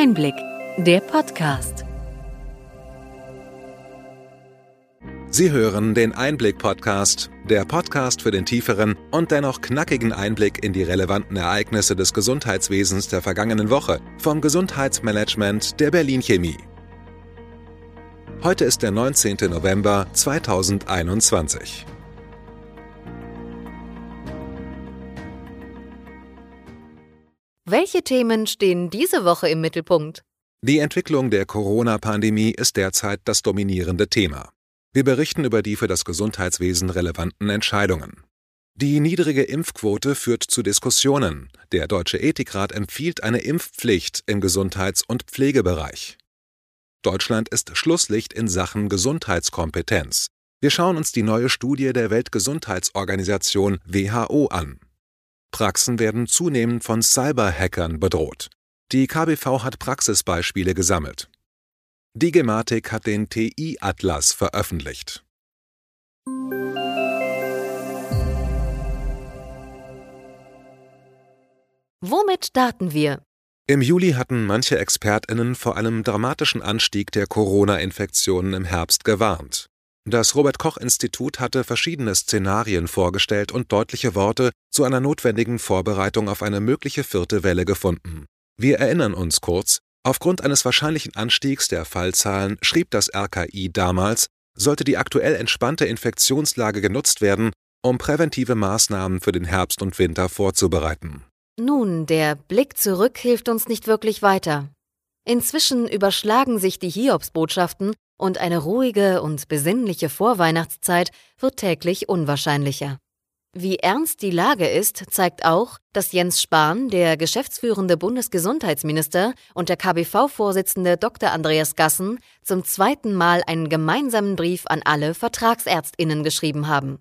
Einblick, der Podcast. Sie hören den Einblick-Podcast, der Podcast für den tieferen und dennoch knackigen Einblick in die relevanten Ereignisse des Gesundheitswesens der vergangenen Woche vom Gesundheitsmanagement der Berlin Chemie. Heute ist der 19. November 2021. Welche Themen stehen diese Woche im Mittelpunkt? Die Entwicklung der Corona-Pandemie ist derzeit das dominierende Thema. Wir berichten über die für das Gesundheitswesen relevanten Entscheidungen. Die niedrige Impfquote führt zu Diskussionen. Der Deutsche Ethikrat empfiehlt eine Impfpflicht im Gesundheits- und Pflegebereich. Deutschland ist Schlusslicht in Sachen Gesundheitskompetenz. Wir schauen uns die neue Studie der Weltgesundheitsorganisation WHO an. Praxen werden zunehmend von Cyberhackern bedroht. Die KBV hat Praxisbeispiele gesammelt. Die Gematik hat den TI-Atlas veröffentlicht. Womit starten wir? Im Juli hatten manche Expertinnen vor einem dramatischen Anstieg der Corona-Infektionen im Herbst gewarnt. Das Robert Koch Institut hatte verschiedene Szenarien vorgestellt und deutliche Worte zu einer notwendigen Vorbereitung auf eine mögliche vierte Welle gefunden. Wir erinnern uns kurz, aufgrund eines wahrscheinlichen Anstiegs der Fallzahlen schrieb das RKI damals, sollte die aktuell entspannte Infektionslage genutzt werden, um präventive Maßnahmen für den Herbst und Winter vorzubereiten. Nun, der Blick zurück hilft uns nicht wirklich weiter. Inzwischen überschlagen sich die Hiobsbotschaften und eine ruhige und besinnliche Vorweihnachtszeit wird täglich unwahrscheinlicher. Wie ernst die Lage ist, zeigt auch, dass Jens Spahn, der geschäftsführende Bundesgesundheitsminister und der KBV-Vorsitzende Dr. Andreas Gassen zum zweiten Mal einen gemeinsamen Brief an alle Vertragsärztinnen geschrieben haben.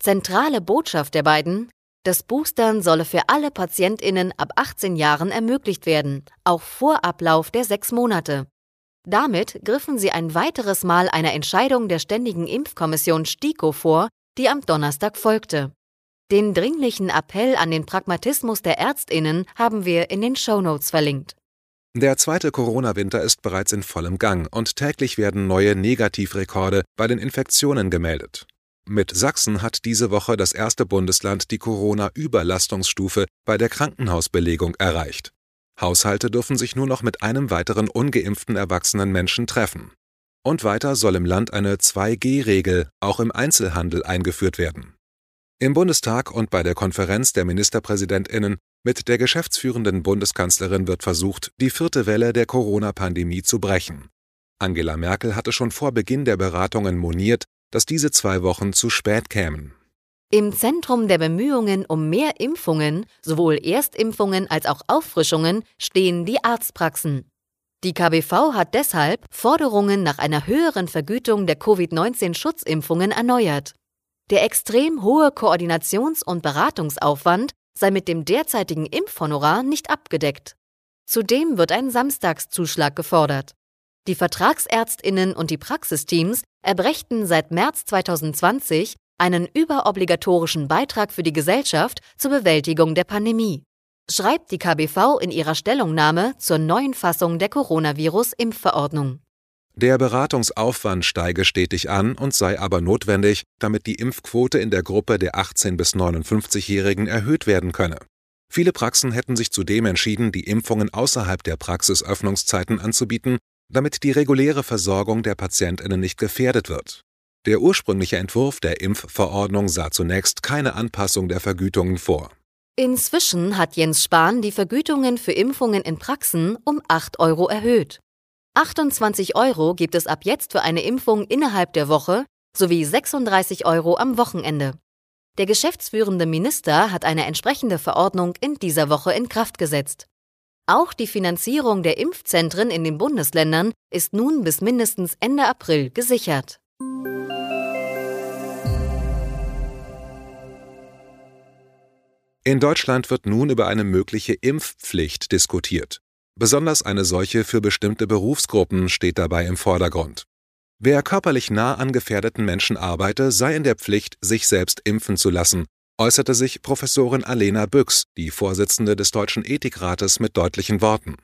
Zentrale Botschaft der beiden, das Boostern solle für alle Patientinnen ab 18 Jahren ermöglicht werden, auch vor Ablauf der sechs Monate. Damit griffen sie ein weiteres Mal einer Entscheidung der Ständigen Impfkommission STIKO vor, die am Donnerstag folgte. Den dringlichen Appell an den Pragmatismus der Ärztinnen haben wir in den Shownotes verlinkt. Der zweite Corona-Winter ist bereits in vollem Gang und täglich werden neue Negativrekorde bei den Infektionen gemeldet. Mit Sachsen hat diese Woche das erste Bundesland die Corona-Überlastungsstufe bei der Krankenhausbelegung erreicht. Haushalte dürfen sich nur noch mit einem weiteren ungeimpften erwachsenen Menschen treffen. Und weiter soll im Land eine 2G-Regel auch im Einzelhandel eingeführt werden. Im Bundestag und bei der Konferenz der Ministerpräsidentinnen mit der geschäftsführenden Bundeskanzlerin wird versucht, die vierte Welle der Corona-Pandemie zu brechen. Angela Merkel hatte schon vor Beginn der Beratungen moniert, dass diese zwei Wochen zu spät kämen. Im Zentrum der Bemühungen um mehr Impfungen, sowohl Erstimpfungen als auch Auffrischungen, stehen die Arztpraxen. Die KBV hat deshalb Forderungen nach einer höheren Vergütung der Covid-19-Schutzimpfungen erneuert. Der extrem hohe Koordinations- und Beratungsaufwand sei mit dem derzeitigen Impfhonorar nicht abgedeckt. Zudem wird ein Samstagszuschlag gefordert. Die Vertragsärztinnen und die Praxisteams erbrächten seit März 2020 einen überobligatorischen Beitrag für die Gesellschaft zur Bewältigung der Pandemie, schreibt die KBV in ihrer Stellungnahme zur neuen Fassung der Coronavirus-Impfverordnung. Der Beratungsaufwand steige stetig an und sei aber notwendig, damit die Impfquote in der Gruppe der 18 bis 59-Jährigen erhöht werden könne. Viele Praxen hätten sich zudem entschieden, die Impfungen außerhalb der Praxisöffnungszeiten anzubieten, damit die reguläre Versorgung der Patientinnen nicht gefährdet wird. Der ursprüngliche Entwurf der Impfverordnung sah zunächst keine Anpassung der Vergütungen vor. Inzwischen hat Jens Spahn die Vergütungen für Impfungen in Praxen um 8 Euro erhöht. 28 Euro gibt es ab jetzt für eine Impfung innerhalb der Woche sowie 36 Euro am Wochenende. Der geschäftsführende Minister hat eine entsprechende Verordnung in dieser Woche in Kraft gesetzt. Auch die Finanzierung der Impfzentren in den Bundesländern ist nun bis mindestens Ende April gesichert. In Deutschland wird nun über eine mögliche Impfpflicht diskutiert. Besonders eine solche für bestimmte Berufsgruppen steht dabei im Vordergrund. Wer körperlich nah an gefährdeten Menschen arbeite, sei in der Pflicht, sich selbst impfen zu lassen, äußerte sich Professorin Alena Büchs, die Vorsitzende des Deutschen Ethikrates, mit deutlichen Worten.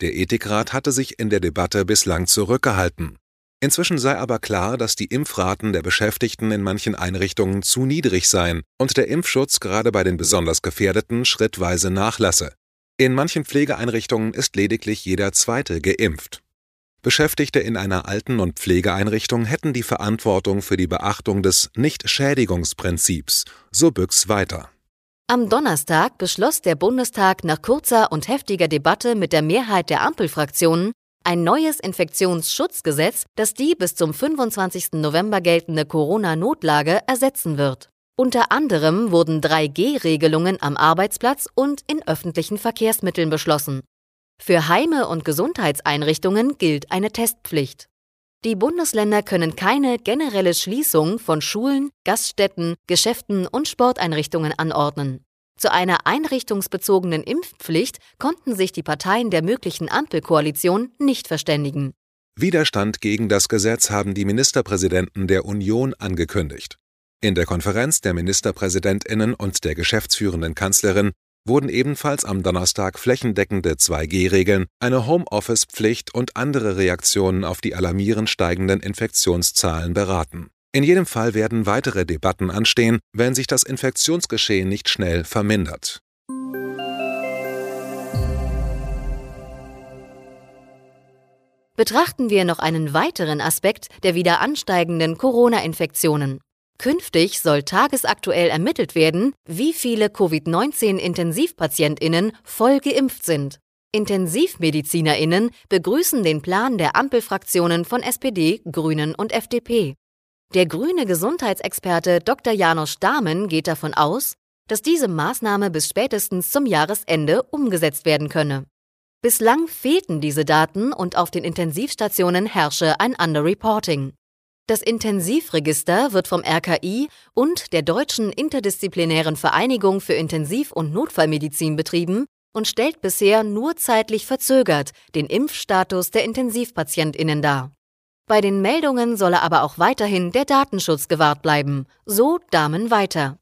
Der Ethikrat hatte sich in der Debatte bislang zurückgehalten. Inzwischen sei aber klar, dass die Impfraten der Beschäftigten in manchen Einrichtungen zu niedrig seien und der Impfschutz gerade bei den besonders Gefährdeten schrittweise nachlasse. In manchen Pflegeeinrichtungen ist lediglich jeder Zweite geimpft. Beschäftigte in einer Alten- und Pflegeeinrichtung hätten die Verantwortung für die Beachtung des Nichtschädigungsprinzips, so Büchs weiter. Am Donnerstag beschloss der Bundestag nach kurzer und heftiger Debatte mit der Mehrheit der Ampelfraktionen ein neues Infektionsschutzgesetz, das die bis zum 25. November geltende Corona-Notlage ersetzen wird. Unter anderem wurden 3G-Regelungen am Arbeitsplatz und in öffentlichen Verkehrsmitteln beschlossen. Für Heime und Gesundheitseinrichtungen gilt eine Testpflicht. Die Bundesländer können keine generelle Schließung von Schulen, Gaststätten, Geschäften und Sporteinrichtungen anordnen. Zu einer einrichtungsbezogenen Impfpflicht konnten sich die Parteien der möglichen Ampelkoalition nicht verständigen. Widerstand gegen das Gesetz haben die Ministerpräsidenten der Union angekündigt. In der Konferenz der Ministerpräsidentinnen und der geschäftsführenden Kanzlerin wurden ebenfalls am Donnerstag flächendeckende 2G-Regeln, eine Homeoffice-Pflicht und andere Reaktionen auf die alarmierend steigenden Infektionszahlen beraten. In jedem Fall werden weitere Debatten anstehen, wenn sich das Infektionsgeschehen nicht schnell vermindert. Betrachten wir noch einen weiteren Aspekt der wieder ansteigenden Corona-Infektionen. Künftig soll tagesaktuell ermittelt werden, wie viele Covid-19-Intensivpatientinnen voll geimpft sind. Intensivmedizinerinnen begrüßen den Plan der Ampelfraktionen von SPD, Grünen und FDP. Der grüne Gesundheitsexperte Dr. Janusz Dahmen geht davon aus, dass diese Maßnahme bis spätestens zum Jahresende umgesetzt werden könne. Bislang fehlten diese Daten und auf den Intensivstationen herrsche ein Underreporting. Das Intensivregister wird vom RKI und der Deutschen Interdisziplinären Vereinigung für Intensiv- und Notfallmedizin betrieben und stellt bisher nur zeitlich verzögert den Impfstatus der Intensivpatientinnen dar. Bei den Meldungen solle aber auch weiterhin der Datenschutz gewahrt bleiben, so Damen weiter.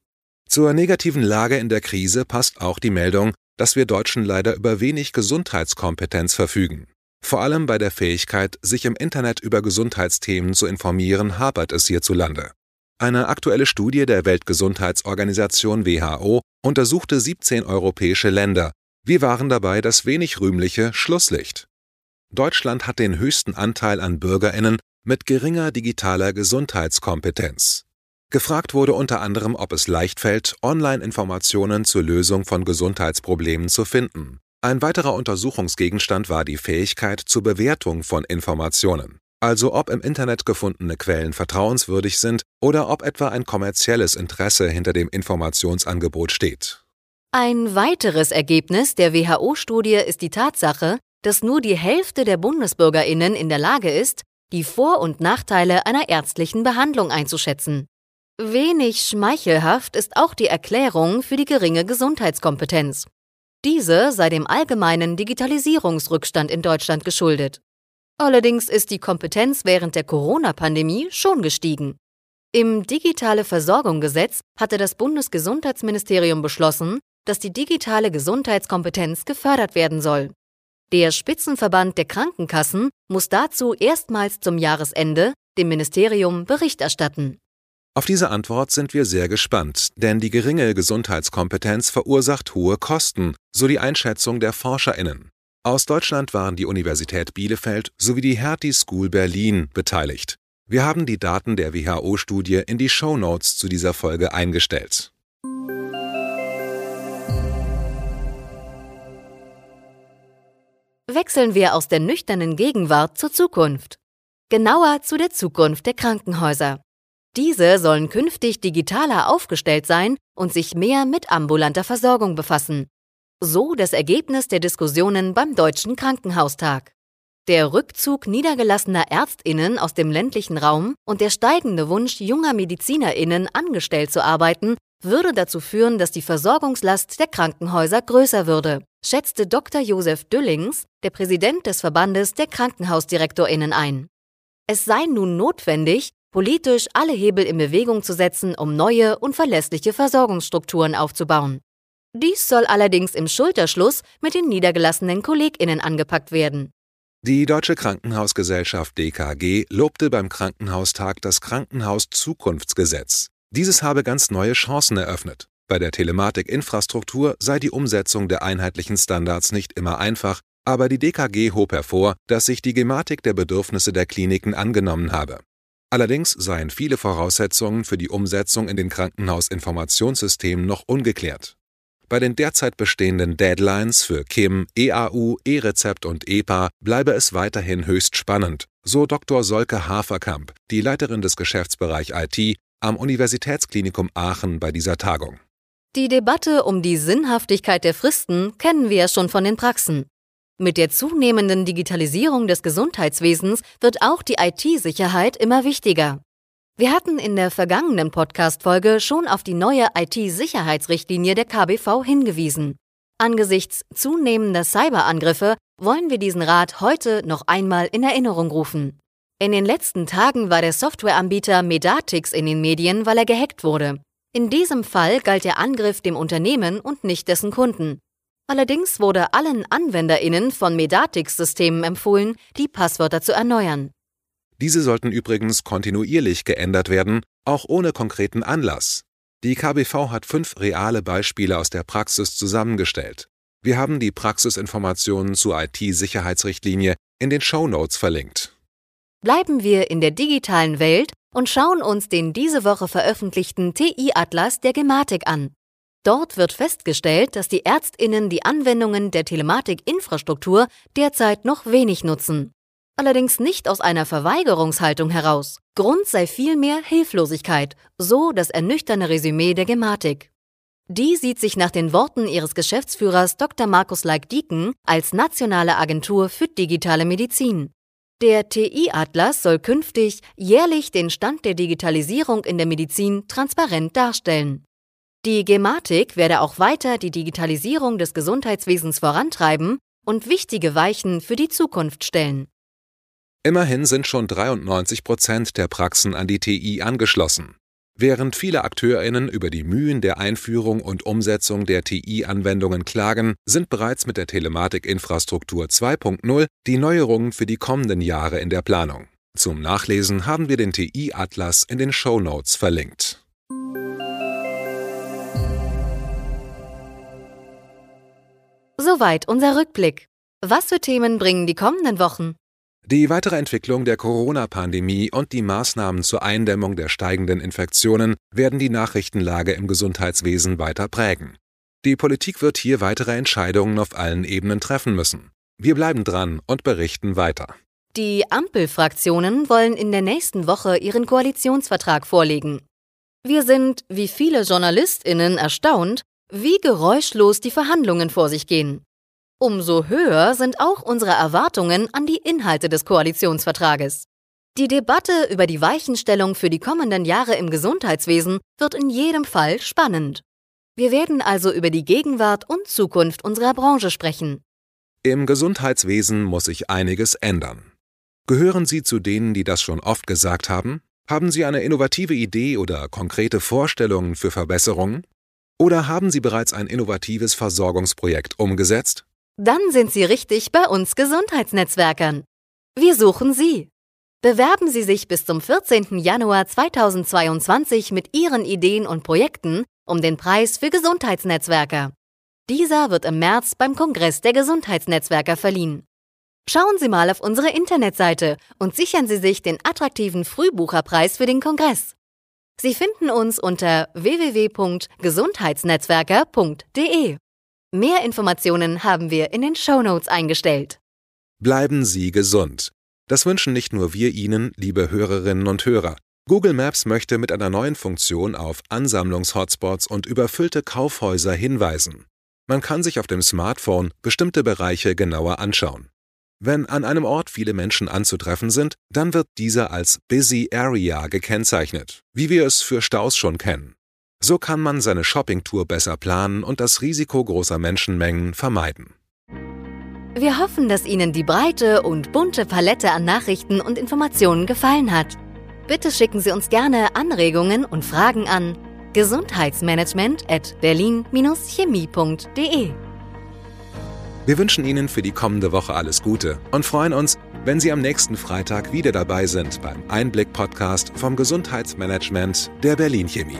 Zur negativen Lage in der Krise passt auch die Meldung, dass wir Deutschen leider über wenig Gesundheitskompetenz verfügen. Vor allem bei der Fähigkeit, sich im Internet über Gesundheitsthemen zu informieren, hapert es hierzulande. Eine aktuelle Studie der Weltgesundheitsorganisation WHO untersuchte 17 europäische Länder. Wir waren dabei das wenig rühmliche Schlusslicht. Deutschland hat den höchsten Anteil an Bürgerinnen mit geringer digitaler Gesundheitskompetenz. Gefragt wurde unter anderem, ob es leicht fällt, Online-Informationen zur Lösung von Gesundheitsproblemen zu finden. Ein weiterer Untersuchungsgegenstand war die Fähigkeit zur Bewertung von Informationen, also ob im Internet gefundene Quellen vertrauenswürdig sind oder ob etwa ein kommerzielles Interesse hinter dem Informationsangebot steht. Ein weiteres Ergebnis der WHO-Studie ist die Tatsache, dass nur die Hälfte der Bundesbürgerinnen in der Lage ist, die Vor- und Nachteile einer ärztlichen Behandlung einzuschätzen. Wenig schmeichelhaft ist auch die Erklärung für die geringe Gesundheitskompetenz. Diese sei dem allgemeinen Digitalisierungsrückstand in Deutschland geschuldet. Allerdings ist die Kompetenz während der Corona-Pandemie schon gestiegen. Im Digitale Versorgung Gesetz hatte das Bundesgesundheitsministerium beschlossen, dass die digitale Gesundheitskompetenz gefördert werden soll. Der Spitzenverband der Krankenkassen muss dazu erstmals zum Jahresende dem Ministerium Bericht erstatten. Auf diese Antwort sind wir sehr gespannt, denn die geringe Gesundheitskompetenz verursacht hohe Kosten, so die Einschätzung der Forscherinnen. Aus Deutschland waren die Universität Bielefeld sowie die Hertie School Berlin beteiligt. Wir haben die Daten der WHO-Studie in die Show Notes zu dieser Folge eingestellt. Wechseln wir aus der nüchternen Gegenwart zur Zukunft. Genauer zu der Zukunft der Krankenhäuser. Diese sollen künftig digitaler aufgestellt sein und sich mehr mit ambulanter Versorgung befassen. So das Ergebnis der Diskussionen beim Deutschen Krankenhaustag. Der Rückzug niedergelassener Ärztinnen aus dem ländlichen Raum und der steigende Wunsch junger Medizinerinnen angestellt zu arbeiten, würde dazu führen, dass die Versorgungslast der Krankenhäuser größer würde, schätzte Dr. Josef Düllings, der Präsident des Verbandes der Krankenhausdirektorinnen ein. Es sei nun notwendig, politisch alle Hebel in Bewegung zu setzen, um neue und verlässliche Versorgungsstrukturen aufzubauen. Dies soll allerdings im Schulterschluss mit den niedergelassenen KollegInnen angepackt werden. Die Deutsche Krankenhausgesellschaft DKG lobte beim Krankenhaustag das Krankenhaus-Zukunftsgesetz. Dieses habe ganz neue Chancen eröffnet. Bei der Telematik-Infrastruktur sei die Umsetzung der einheitlichen Standards nicht immer einfach, aber die DKG hob hervor, dass sich die Gematik der Bedürfnisse der Kliniken angenommen habe. Allerdings seien viele Voraussetzungen für die Umsetzung in den Krankenhausinformationssystemen noch ungeklärt. Bei den derzeit bestehenden Deadlines für KIM, EAU, E-Rezept und EPA bleibe es weiterhin höchst spannend, so Dr. Solke Haferkamp, die Leiterin des Geschäftsbereich IT am Universitätsklinikum Aachen bei dieser Tagung. Die Debatte um die Sinnhaftigkeit der Fristen kennen wir ja schon von den Praxen. Mit der zunehmenden Digitalisierung des Gesundheitswesens wird auch die IT-Sicherheit immer wichtiger. Wir hatten in der vergangenen Podcast-Folge schon auf die neue IT-Sicherheitsrichtlinie der KBV hingewiesen. Angesichts zunehmender Cyberangriffe wollen wir diesen Rat heute noch einmal in Erinnerung rufen. In den letzten Tagen war der Softwareanbieter Medatix in den Medien, weil er gehackt wurde. In diesem Fall galt der Angriff dem Unternehmen und nicht dessen Kunden. Allerdings wurde allen AnwenderInnen von Medatix-Systemen empfohlen, die Passwörter zu erneuern. Diese sollten übrigens kontinuierlich geändert werden, auch ohne konkreten Anlass. Die KBV hat fünf reale Beispiele aus der Praxis zusammengestellt. Wir haben die Praxisinformationen zur IT-Sicherheitsrichtlinie in den Show Notes verlinkt. Bleiben wir in der digitalen Welt und schauen uns den diese Woche veröffentlichten TI-Atlas der Gematik an. Dort wird festgestellt, dass die Ärztinnen die Anwendungen der Telematik-Infrastruktur derzeit noch wenig nutzen allerdings nicht aus einer Verweigerungshaltung heraus. Grund sei vielmehr Hilflosigkeit, so das ernüchternde Resümee der Gematik. Die sieht sich nach den Worten ihres Geschäftsführers Dr. Markus Leik-Dieken als nationale Agentur für digitale Medizin. Der TI-Atlas soll künftig jährlich den Stand der Digitalisierung in der Medizin transparent darstellen. Die Gematik werde auch weiter die Digitalisierung des Gesundheitswesens vorantreiben und wichtige Weichen für die Zukunft stellen. Immerhin sind schon 93 Prozent der Praxen an die TI angeschlossen. Während viele AkteurInnen über die Mühen der Einführung und Umsetzung der TI-Anwendungen klagen, sind bereits mit der Telematikinfrastruktur 2.0 die Neuerungen für die kommenden Jahre in der Planung. Zum Nachlesen haben wir den TI-Atlas in den Show Notes verlinkt. Soweit unser Rückblick. Was für Themen bringen die kommenden Wochen? Die weitere Entwicklung der Corona-Pandemie und die Maßnahmen zur Eindämmung der steigenden Infektionen werden die Nachrichtenlage im Gesundheitswesen weiter prägen. Die Politik wird hier weitere Entscheidungen auf allen Ebenen treffen müssen. Wir bleiben dran und berichten weiter. Die Ampelfraktionen wollen in der nächsten Woche ihren Koalitionsvertrag vorlegen. Wir sind, wie viele Journalistinnen, erstaunt, wie geräuschlos die Verhandlungen vor sich gehen. Umso höher sind auch unsere Erwartungen an die Inhalte des Koalitionsvertrages. Die Debatte über die Weichenstellung für die kommenden Jahre im Gesundheitswesen wird in jedem Fall spannend. Wir werden also über die Gegenwart und Zukunft unserer Branche sprechen. Im Gesundheitswesen muss sich einiges ändern. Gehören Sie zu denen, die das schon oft gesagt haben? Haben Sie eine innovative Idee oder konkrete Vorstellungen für Verbesserungen? Oder haben Sie bereits ein innovatives Versorgungsprojekt umgesetzt? Dann sind Sie richtig bei uns Gesundheitsnetzwerkern. Wir suchen Sie. Bewerben Sie sich bis zum 14. Januar 2022 mit Ihren Ideen und Projekten um den Preis für Gesundheitsnetzwerker. Dieser wird im März beim Kongress der Gesundheitsnetzwerker verliehen. Schauen Sie mal auf unsere Internetseite und sichern Sie sich den attraktiven Frühbucherpreis für den Kongress. Sie finden uns unter www.gesundheitsnetzwerker.de. Mehr Informationen haben wir in den Show Notes eingestellt. Bleiben Sie gesund. Das wünschen nicht nur wir Ihnen, liebe Hörerinnen und Hörer. Google Maps möchte mit einer neuen Funktion auf Ansammlungshotspots und überfüllte Kaufhäuser hinweisen. Man kann sich auf dem Smartphone bestimmte Bereiche genauer anschauen. Wenn an einem Ort viele Menschen anzutreffen sind, dann wird dieser als Busy Area gekennzeichnet, wie wir es für Staus schon kennen. So kann man seine Shoppingtour besser planen und das Risiko großer Menschenmengen vermeiden. Wir hoffen, dass Ihnen die breite und bunte Palette an Nachrichten und Informationen gefallen hat. Bitte schicken Sie uns gerne Anregungen und Fragen an Gesundheitsmanagement at berlin-chemie.de. Wir wünschen Ihnen für die kommende Woche alles Gute und freuen uns, wenn Sie am nächsten Freitag wieder dabei sind beim Einblick-Podcast vom Gesundheitsmanagement der Berlin Chemie.